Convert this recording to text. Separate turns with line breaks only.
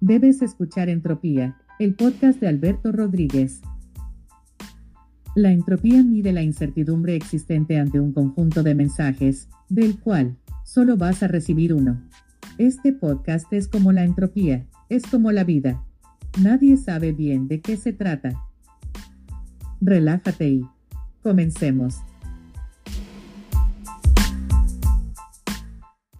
Debes escuchar Entropía, el podcast de Alberto Rodríguez. La entropía mide la incertidumbre existente ante un conjunto de mensajes, del cual solo vas a recibir uno. Este podcast es como la entropía, es como la vida. Nadie sabe bien de qué se trata. Relájate y comencemos.